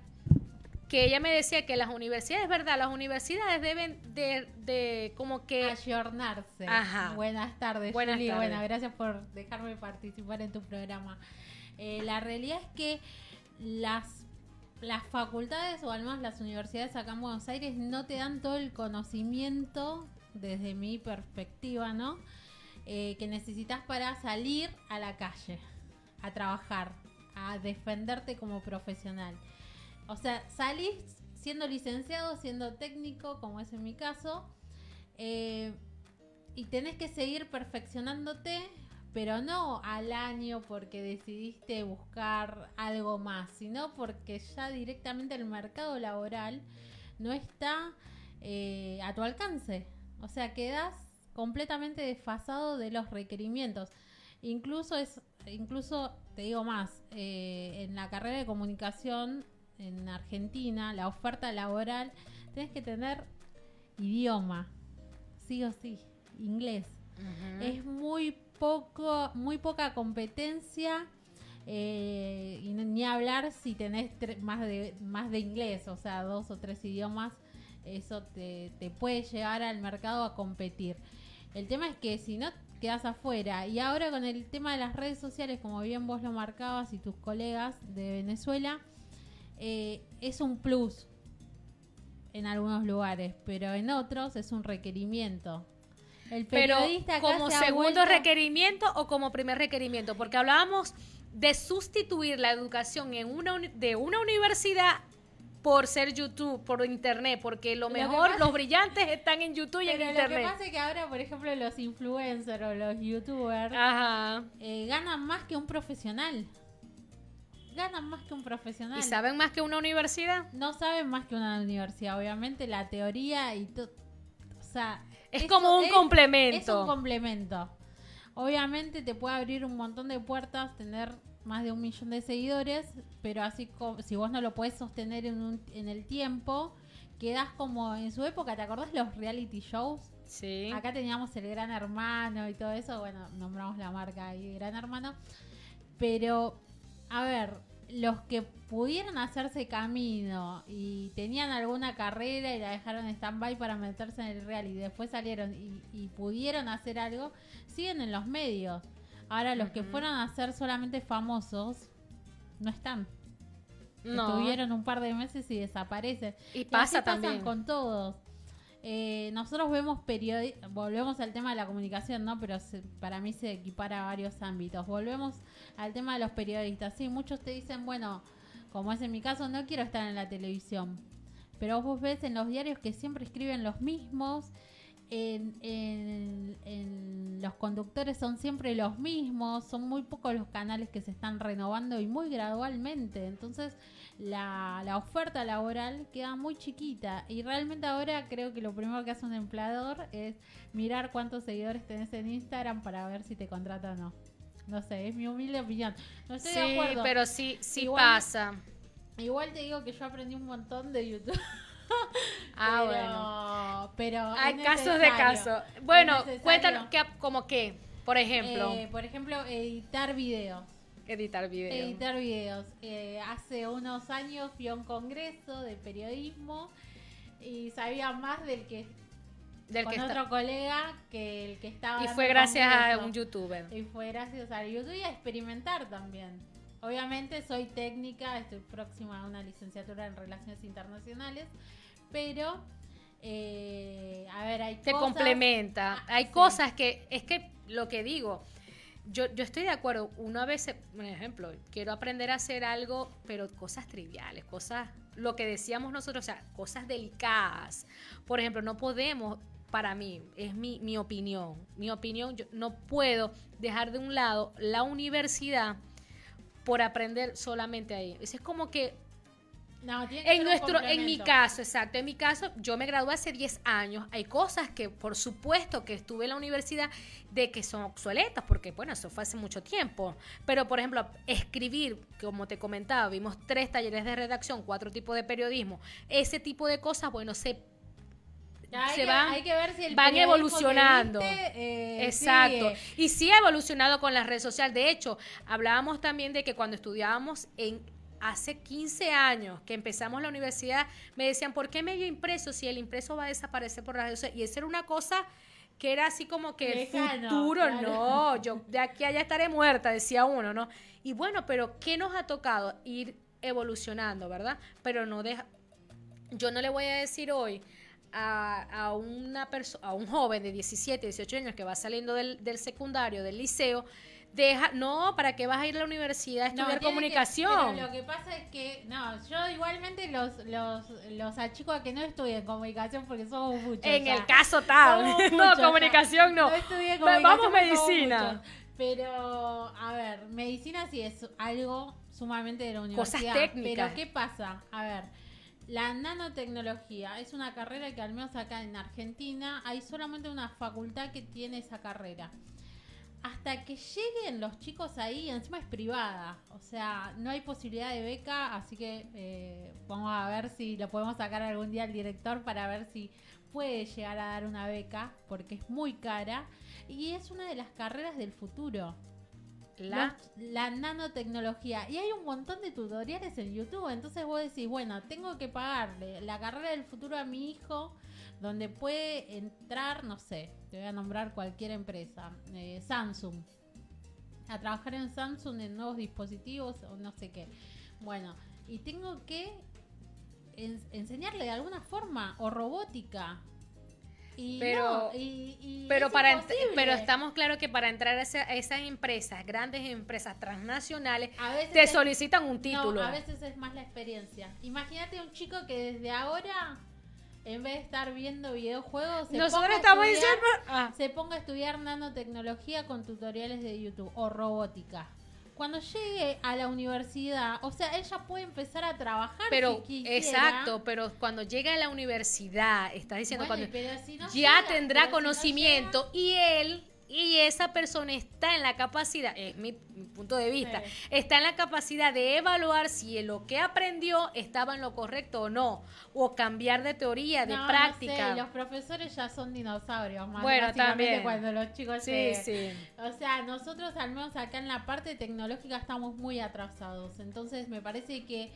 que ella me decía que las universidades, verdad, las universidades deben de, de como que... Ayornarse. Ajá. Buenas tardes, Buenas Juli. tardes. Bueno, gracias por dejarme participar en tu programa. Eh, la realidad es que las, las facultades o al menos las universidades acá en Buenos Aires no te dan todo el conocimiento, desde mi perspectiva, ¿no? Eh, que necesitas para salir a la calle, a trabajar, a defenderte como profesional. O sea, salís siendo licenciado, siendo técnico, como es en mi caso, eh, y tenés que seguir perfeccionándote, pero no al año porque decidiste buscar algo más, sino porque ya directamente el mercado laboral no está eh, a tu alcance. O sea, quedas completamente desfasado de los requerimientos. Incluso es, incluso te digo más, eh, en la carrera de comunicación en Argentina, la oferta laboral, tienes que tener idioma, sí o sí, inglés. Es muy poco, muy poca competencia. eh, y ni hablar si tenés más de más de inglés, o sea, dos o tres idiomas, eso te, te puede llevar al mercado a competir. El tema es que si no quedas afuera. Y ahora con el tema de las redes sociales, como bien vos lo marcabas y tus colegas de Venezuela, eh, es un plus en algunos lugares, pero en otros es un requerimiento. El Pero periodista acá como se segundo vuelto- requerimiento o como primer requerimiento, porque hablábamos de sustituir la educación en una de una universidad por ser YouTube, por internet, porque lo mejor, pasa- los brillantes están en YouTube y en Pero lo que internet. pasa es que ahora, por ejemplo, los influencers o los youtubers Ajá. eh, ganan más que un profesional. Ganan más que un profesional. ¿Y saben más que una universidad? No saben más que una universidad, obviamente la teoría y todo. O sea, Es como un Es complemento. un complemento. Obviamente te puede abrir un montón de puertas, tener más de un millón de seguidores, pero así como si vos no lo podés sostener en, un- en el tiempo, quedás como en su época, ¿te acordás los reality shows? sí. Acá teníamos el Gran Hermano y todo eso, bueno, nombramos la marca ahí, Gran Hermano. Pero, a ver, los que pudieron hacerse camino y tenían alguna carrera y la dejaron en stand-by para meterse en el real y después salieron y, y pudieron hacer algo, siguen en los medios. Ahora, los que fueron a ser solamente famosos, no están. No. Estuvieron un par de meses y desaparecen. Y Y pasa así también. pasan con todos. Eh, nosotros vemos periodistas, volvemos al tema de la comunicación, ¿no? Pero se- para mí se equipara a varios ámbitos. Volvemos al tema de los periodistas. Sí, muchos te dicen, bueno, como es en mi caso, no quiero estar en la televisión. Pero vos ves en los diarios que siempre escriben los mismos. En, en- en los conductores son siempre los mismos, son muy pocos los canales que se están renovando y muy gradualmente. Entonces, la, la oferta laboral queda muy chiquita y realmente ahora creo que lo primero que hace un empleador es mirar cuántos seguidores tenés en Instagram para ver si te contrata o no. No sé, es mi humilde opinión. No estoy de acuerdo. pero sí, sí Igual- pasa. Igual te digo que yo aprendí un montón de YouTube. [LAUGHS] [LAUGHS] Ah, pero, bueno. Pero Hay es casos de casos. Bueno, cuéntanos, que, como qué, por ejemplo, Eh, por ejemplo, editar videos. editar videos. Editar videos. Eh, hace unos años fui a un congreso de periodismo y sabía más del que Del con que está- otro colega que el que estaba. y fue gracias a un youtuber. Y fue gracias a YouTube y a experimentar también. Obviamente soy técnica, estoy próxima a una licenciatura en Relaciones Internacionales, pero eh, a ver, hay te cosas- complementa. Ah, Hay sí. cosas que, es que lo que digo, yo, yo estoy de acuerdo, uno a veces, por ejemplo, quiero aprender a hacer algo, pero cosas triviales, cosas, lo que decíamos nosotros, o sea, cosas delicadas. Por ejemplo, no podemos, para mí, es mi, mi opinión, mi opinión, yo no puedo dejar de un lado la universidad por aprender solamente ahí. Es como que No, tiene que en nuestro, en mi caso, exacto, en mi caso, yo me gradué hace 10 años. Hay cosas que, por supuesto, que estuve en la universidad de que son obsoletas, porque, bueno, eso fue hace mucho tiempo. Pero, por ejemplo, escribir, como te comentaba, vimos tres talleres de redacción, cuatro tipos de periodismo. Ese tipo de cosas, bueno, se Se que- van- hay que ver si el van evolucionando. eh, Exacto. sigue. Y sí ha evolucionado con las redes sociales. De hecho, hablábamos también de que cuando estudiábamos en hace 15 años que empezamos la universidad, me decían, ¿por qué medio impreso si el impreso va a desaparecer por las redes sociales? Y eso era una cosa que era así como que el futuro, claro. no, yo de aquí a allá estaré muerta, decía uno, ¿no? Y bueno, pero ¿qué nos ha tocado? Ir evolucionando, ¿verdad? Pero no deja, yo no le voy a decir hoy a, a una persona, a un joven de 17, 18 años que va saliendo del, del secundario, del liceo, deja, no, ¿para qué vas a ir a la universidad a No, estudiar que- comunicación? pero lo que pasa es que, no, yo igualmente los, los, los achico a que no estudien comunicación porque somos muchos. en el caso tal, no, comunicación no. No estudié comunicación Vamos medicina. Pero, a ver, medicina sí es algo sumamente de la Cosas universidad. técnicas. Pero, ¿qué pasa? A ver, la nanotecnología es una carrera que al menos acá en Argentina hay solamente una facultad que tiene esa carrera. Hasta que lleguen los chicos ahí, encima es privada, o sea, no hay posibilidad de beca, así que eh, vamos a ver si lo podemos sacar algún día al director para ver si puede llegar a dar una beca, porque es muy cara y es una de las carreras del futuro. La, Los- la nanotecnología. Y hay un montón de tutoriales en YouTube. Entonces vos decís, bueno, tengo que pagarle la carrera del futuro a mi hijo, donde puede entrar, no sé, te voy a nombrar cualquier empresa, eh, Samsung. A trabajar en Samsung en nuevos dispositivos o no sé qué. Bueno, y tengo que en- enseñarle de alguna forma o robótica. Y Pero- no, y- y pero para pero estamos claros que para entrar a, esa- a esas empresas, grandes empresas transnacionales, A veces te es- solicitan un título. No, a veces es más la experiencia. Imagínate un chico que desde ahora, en vez de estar viendo videojuegos, se Nosotros ponga estamos estudiar- diciendo, ah, se ponga a estudiar nanotecnología con tutoriales de YouTube o robótica. Cuando llegue a la universidad, o sea, ella puede empezar a trabajar pero si quisiera. exacto, pero cuando llega a la universidad, estás diciendo Bueno, cuando pero si no ya llega, tendrá pero si no conocimiento y él y esa persona está en la capacidad, es mi, mi punto de vista, Sí. está en la capacidad de evaluar si lo que aprendió estaba en lo correcto o no, o cambiar de teoría, de No, no práctica. sé, los profesores ya son dinosaurios, más Bueno, también. cuando los chicos sí, sí. O sea, nosotros al menos acá en la parte tecnológica estamos muy atrasados. Entonces me parece que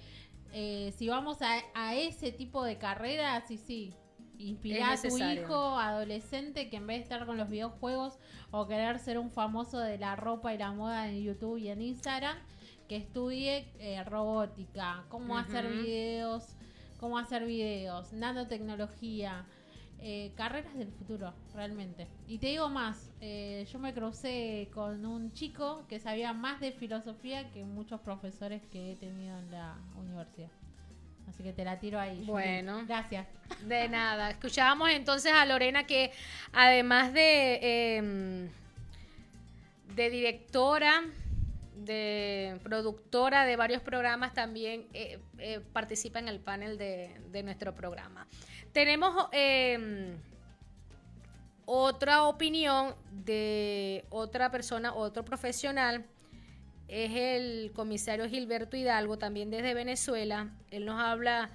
eh, si vamos a, a ese tipo de carreras, sí, sí. Inspirar a tu hijo adolescente que en vez de estar con los videojuegos o querer ser un famoso de la ropa y la moda en YouTube y en Instagram, que estudie eh, robótica, cómo hacer videos, cómo hacer videos, nanotecnología, eh, carreras del futuro, realmente. Y te digo más, eh, yo me crucé con un chico que sabía más de filosofía que muchos profesores que he tenido en la universidad. Así que te la tiro ahí. Bueno. Gracias. De nada. Escuchábamos entonces a Lorena que además de, eh, de directora, de productora de varios programas, también eh, eh, participa en el panel de, de nuestro programa. Tenemos eh, otra opinión de otra persona, otro profesional es el comisario Gilberto Hidalgo, también desde Venezuela. Él nos habla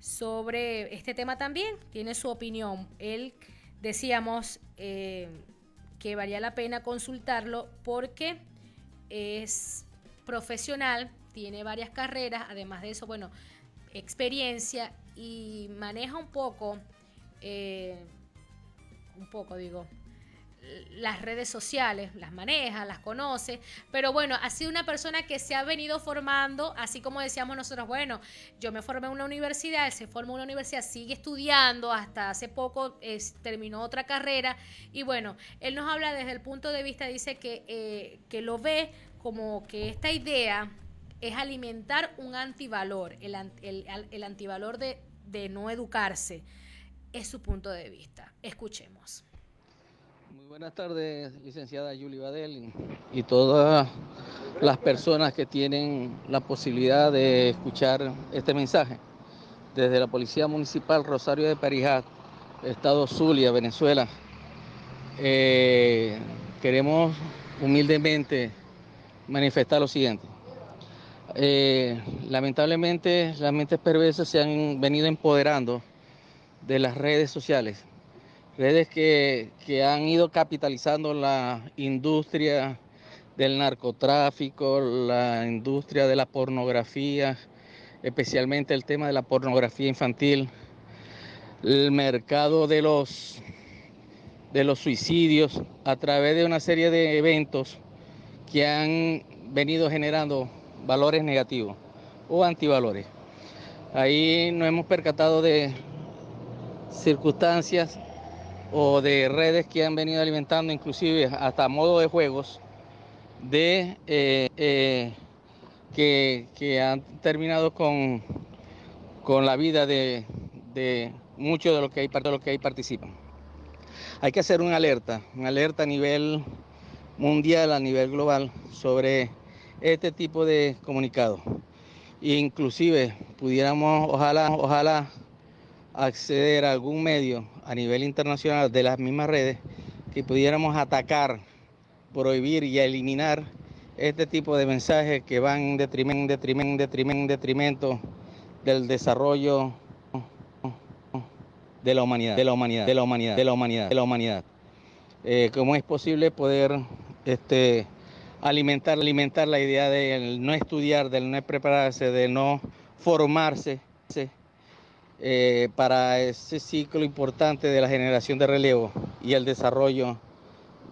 sobre este tema también, tiene su opinión. Él, decíamos, eh, que valía la pena consultarlo porque es profesional, tiene varias carreras, además de eso, bueno, experiencia y maneja un poco, eh, un poco digo, las redes sociales, las maneja, las conoce, pero bueno, ha sido una persona que se ha venido formando, así como decíamos nosotros, bueno, yo me formé en una universidad, él se formó en una universidad, sigue estudiando, hasta hace poco terminó otra carrera, y bueno, él nos habla desde el punto de vista, dice que, eh, que lo ve como que esta idea es alimentar un antivalor, el, el, antivalor de, de no educarse, es su punto de vista. Escuchemos. Buenas tardes, licenciada Julie Badel y todas las personas que tienen la posibilidad de escuchar este mensaje. Desde la Policía Municipal Rosario de Perijá, Estado Zulia, Venezuela, eh, queremos humildemente manifestar lo siguiente. Eh, lamentablemente las mentes perversas se han venido empoderando de las redes sociales redes que, han ido capitalizando la industria del narcotráfico, la industria de la pornografía, especialmente el tema de la pornografía infantil, el mercado de los, de los suicidios a través de una serie de eventos que han venido generando valores negativos o antivalores. Ahí nos hemos percatado de circunstancias o de redes que han venido alimentando inclusive hasta modo de juegos de eh, eh, que, han terminado con, con la vida de, muchos de los que de los que ahí participan. Hay que hacer una alerta, una alerta a nivel mundial, a nivel global, sobre este tipo de comunicados. Inclusive pudiéramos, ojalá, ojalá acceder a algún medio a nivel internacional de las mismas redes que pudiéramos atacar, prohibir y eliminar este tipo de mensajes que van en detrimento, detrimento, detrimento, detrimento del desarrollo de la humanidad, de la humanidad, de la humanidad, de la humanidad, de la humanidad. Eh, ¿Cómo es posible poder este, alimentar, alimentar la idea de no estudiar, de no prepararse, de no formarse? Eh, para ese ciclo importante de la generación de relevo y el desarrollo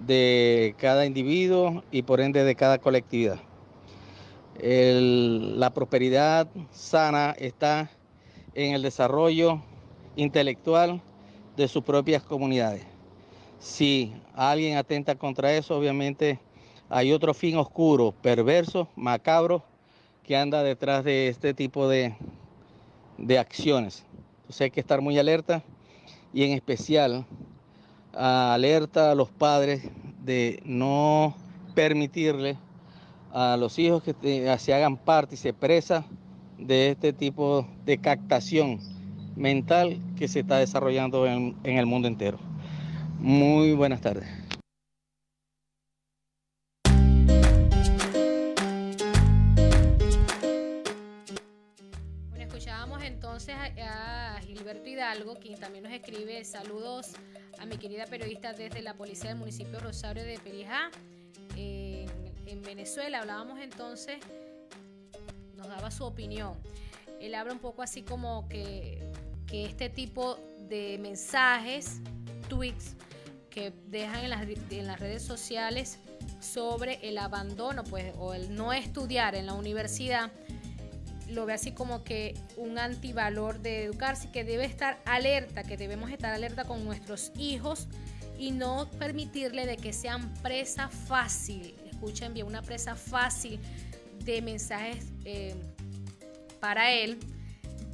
de cada individuo y por ende de cada colectividad. la prosperidad sana está en el desarrollo intelectual de sus propias comunidades. Si alguien atenta contra eso, obviamente hay otro fin oscuro, perverso, macabro, que anda detrás de este tipo de, de acciones. Entonces hay que estar muy alerta y en especial alerta a los padres de no permitirle a los hijos que se hagan parte y se presa de este tipo de captación mental que se está desarrollando en el mundo entero. Muy buenas tardes. Hidalgo, quien también nos escribe saludos a mi querida periodista desde la policía del municipio Rosario de Perijá, en, Venezuela. Hablábamos entonces, nos daba su opinión. Él habla un poco así como que, que este tipo de mensajes, tweets, que dejan en las, en las redes sociales sobre el abandono pues, o el no estudiar en la universidad, lo ve así como que un antivalor de educarse, que debe estar alerta, que debemos estar alerta con nuestros hijos y no permitirle de que sean presa fácil, escuchen bien, una presa fácil de mensajes eh, para él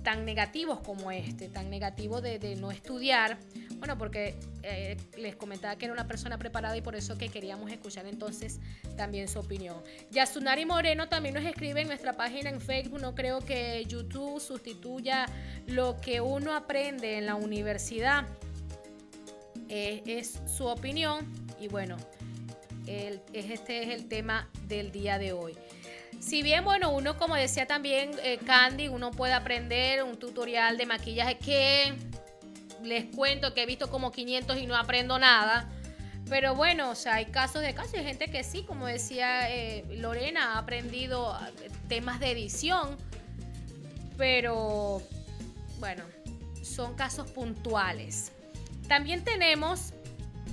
tan negativos como este, tan negativo de, no estudiar. Bueno, porque eh, les comentaba que era una persona preparada y por eso que queríamos escuchar entonces también su opinión. Yasunari Moreno también nos escribe en nuestra página en Facebook. No creo que YouTube sustituya lo que uno aprende en la universidad. Eh, es su opinión y bueno, este es el tema del día de hoy. Si bien, bueno, uno, como decía también eh, Candy, uno puede aprender un tutorial de maquillaje que les cuento que he visto como 500 y no aprendo nada. Pero bueno, o sea, hay casos de casos, hay gente que sí, como decía eh, Lorena, ha aprendido eh, temas de edición, pero bueno, son casos puntuales. También tenemos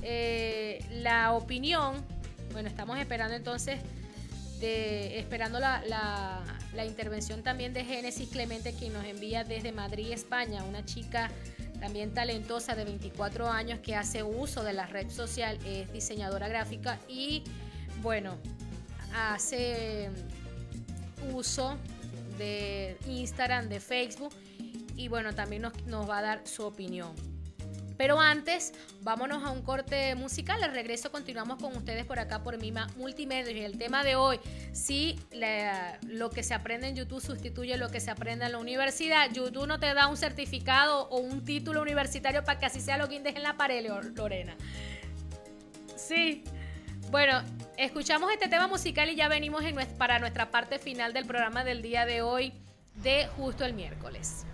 eh, la opinión. Bueno, estamos esperando entonces, esperando la, la intervención también de Génesis Clemente, quien nos envía desde Madrid, España, una chica también talentosa de 24 años que hace uso de la red social, es diseñadora gráfica y bueno, hace uso de Instagram, de Facebook y bueno, también nos, nos va a dar su opinión. Pero antes, vámonos a un corte musical. Al regreso continuamos con ustedes por acá por Mima Multimedia. Y el tema de hoy, si lo que se aprende en YouTube sustituye lo que se aprende en la universidad, YouTube no te da un certificado o un título universitario para que así sea lo que en la pared, Lorena. Sí. Bueno, escuchamos este tema musical y ya venimos en, para nuestra parte final del programa del día de hoy de justo el miércoles.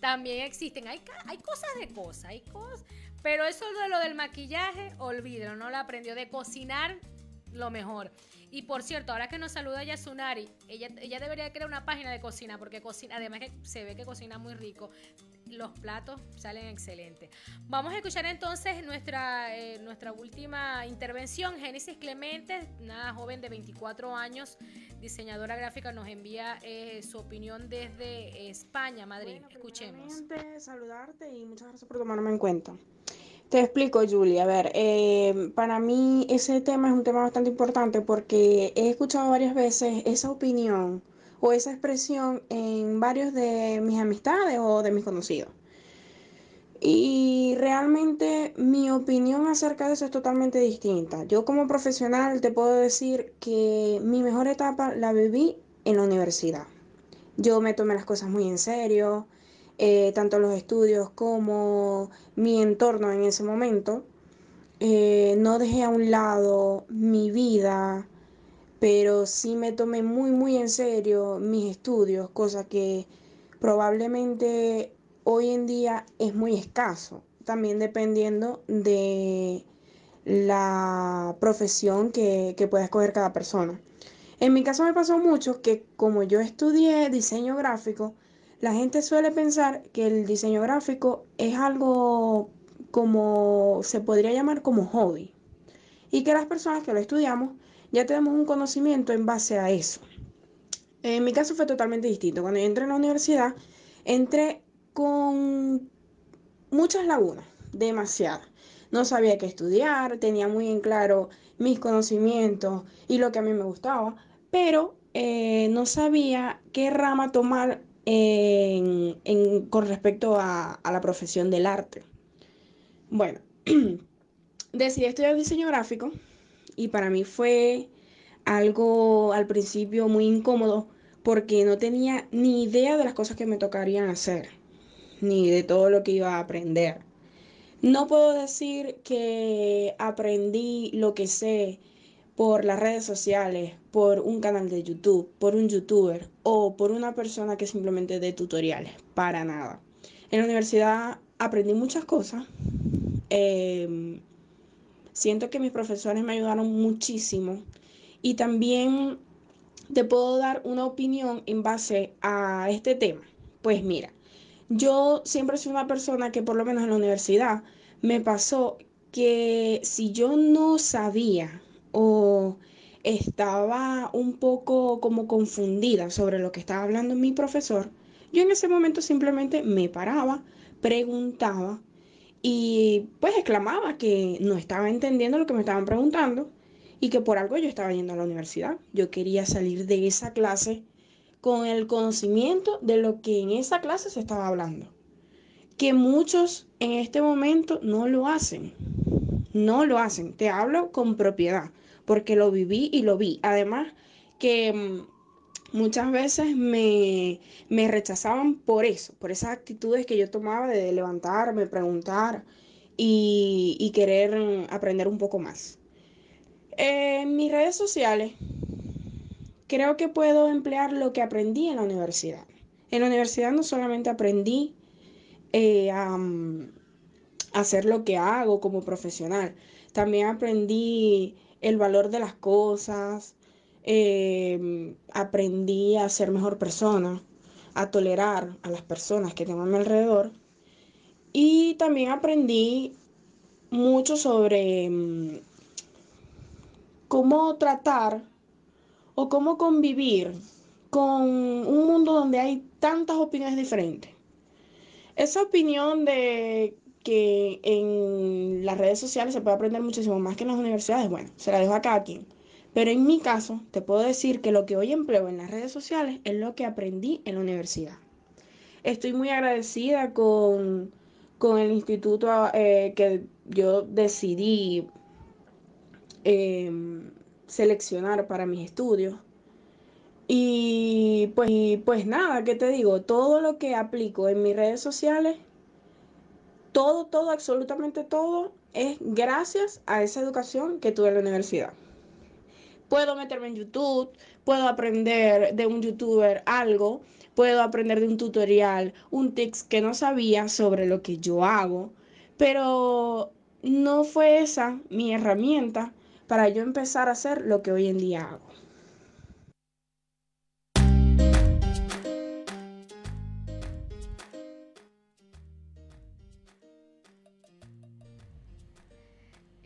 También existen, hay, hay cosas de cosas, hay cosas, pero eso de lo del maquillaje, olvídalo, no lo aprendió de cocinar lo mejor. Y por cierto, ahora que nos saluda Yasunari, ella, ella debería crear una página de cocina, porque cocina, además que se ve que cocina muy rico. Los platos salen excelentes. Vamos a escuchar entonces nuestra, eh, nuestra última intervención. Génesis Clemente, una joven de 24 años, diseñadora gráfica, nos envía eh, su opinión desde España, Madrid. Escuchemos. Saludarte y muchas gracias por tomarme en cuenta. Te explico, Julie. A ver, eh, para mí ese tema es un tema bastante importante porque he escuchado varias veces esa opinión o esa expresión en varios de mis amistades o de mis conocidos. Y realmente mi opinión acerca de eso es totalmente distinta. Yo como profesional te puedo decir que mi mejor etapa la viví en la universidad. Yo me tomé las cosas muy en serio, eh, tanto los estudios como mi entorno en ese momento. Eh, no dejé a un lado mi vida, pero sí me tomé muy, muy en serio mis estudios, cosa que probablemente hoy en día es muy escaso, también dependiendo de la profesión que, que pueda escoger cada persona. En mi caso me pasó mucho que como yo estudié diseño gráfico, la gente suele pensar que el diseño gráfico es algo como se podría llamar como hobby y que las personas que lo estudiamos ya tenemos un conocimiento en base a eso. En mi caso fue totalmente distinto. Cuando yo entré en la universidad, entré con muchas lagunas, demasiadas. No sabía qué estudiar, tenía muy en claro mis conocimientos y lo que a mí me gustaba, pero eh, no sabía qué rama tomar con respecto a, la profesión del arte. Bueno, [CLEARS THROAT] decidí estudiar diseño gráfico y para mí fue algo al principio muy incómodo porque no tenía ni idea de las cosas que me tocarían hacer, ni de todo lo que iba a aprender. No puedo decir que aprendí lo que sé por las redes sociales, por un canal de YouTube, por un youtuber o por una persona que simplemente dé tutoriales, para nada. En la universidad aprendí muchas cosas. Em, siento que mis profesores me ayudaron muchísimo y también te puedo dar una opinión en base a este tema. Pues mira, yo siempre soy una persona que por lo menos en la universidad me pasó que si yo no sabía o estaba un poco como confundida sobre lo que estaba hablando mi profesor, yo en ese momento simplemente me paraba, preguntaba y pues exclamaba que no estaba entendiendo lo que me estaban preguntando y que por algo yo estaba yendo a la universidad. Yo quería salir de esa clase con el conocimiento de lo que en esa clase se estaba hablando. Que muchos en este momento no lo hacen. No lo hacen. Te hablo con propiedad porque lo viví y lo vi. Además que mm, muchas veces me, rechazaban por eso, por esas actitudes que yo tomaba de levantarme, preguntar y, querer mm, aprender un poco más. En mis redes sociales creo que puedo emplear lo que aprendí en la universidad. En la universidad no solamente aprendí eh, a, mm, a hacer lo que hago como profesional, también aprendí el valor de las cosas, em, aprendí a ser mejor persona, a tolerar a las personas que tengo a mi alrededor y también aprendí mucho sobre em, cómo tratar o cómo convivir con un mundo donde hay tantas opiniones diferentes. Esa opinión de que en las redes sociales se puede aprender muchísimo más que en las universidades, bueno, se la dejo a cada quien. Pero en mi caso, te puedo decir que lo que hoy empleo en las redes sociales es lo que aprendí en la universidad. Estoy muy agradecida con, el instituto eh, que yo decidí em, seleccionar para mis estudios. Y pues, y pues nada, ¿qué te digo? Todo lo que aplico en mis redes sociales todo, todo, absolutamente todo es gracias a esa educación que tuve en la universidad. puedo meterme en YouTube, puedo aprender de un youtuber algo, puedo aprender de un tutorial, un tips que no sabía sobre lo que yo hago, pero no fue esa mi herramienta para yo empezar a hacer lo que hoy en día hago.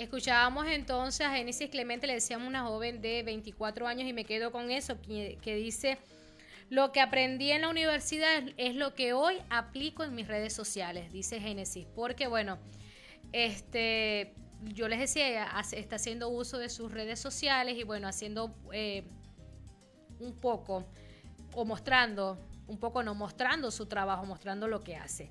Escuchábamos entonces a Génesis Clemente, le decíamos una joven de 24 años y me quedo con eso, que, dice, lo que aprendí en la universidad es lo que hoy aplico en mis redes sociales, dice Génesis, porque bueno, este, yo les decía, está haciendo uso de sus redes sociales y bueno, haciendo eh, un poco o mostrando, un poco no mostrando su trabajo, mostrando lo que hace.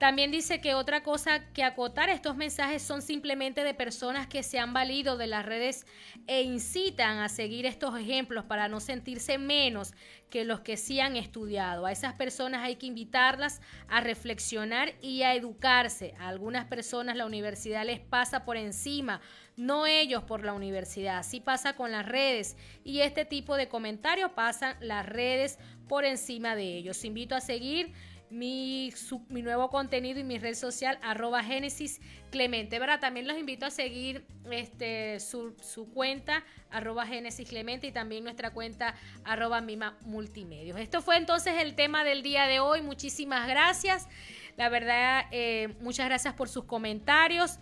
También dice que otra cosa que acotar estos mensajes son simplemente de personas que se han valido de las redes e incitan a seguir estos ejemplos para no sentirse menos que los que sí han estudiado. A esas personas hay que invitarlas a reflexionar y a educarse. A algunas personas la universidad les pasa por encima, no ellos por la universidad. Así pasa con las redes y este tipo de comentarios pasan las redes por encima de ellos. Invito a seguir mi, mi nuevo contenido y mi red social, arroba Génesis Clemente. ¿verdad? También los invito a seguir este, su, cuenta, arroba Génesis Clemente, y también nuestra cuenta, arroba Mima Multimedios. Esto fue entonces el tema del día de hoy. Muchísimas gracias. La verdad, eh, muchas gracias por sus comentarios.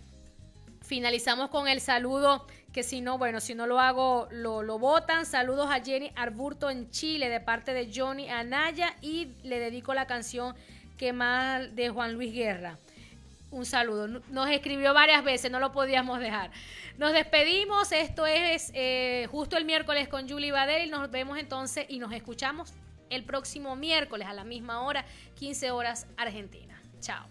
Finalizamos con el saludo que si no, bueno, si no lo hago, lo, lo votan. Saludos a Jenny Arburto en Chile de parte de Johnny Anaya y le dedico la canción que más de Juan Luis Guerra. Un saludo. Nos escribió varias veces, no lo podíamos dejar. Nos despedimos. Esto es eh, justo el miércoles con Julie Badel. Nos vemos entonces y nos escuchamos el próximo miércoles a la misma hora, 15 horas Argentina. Chao.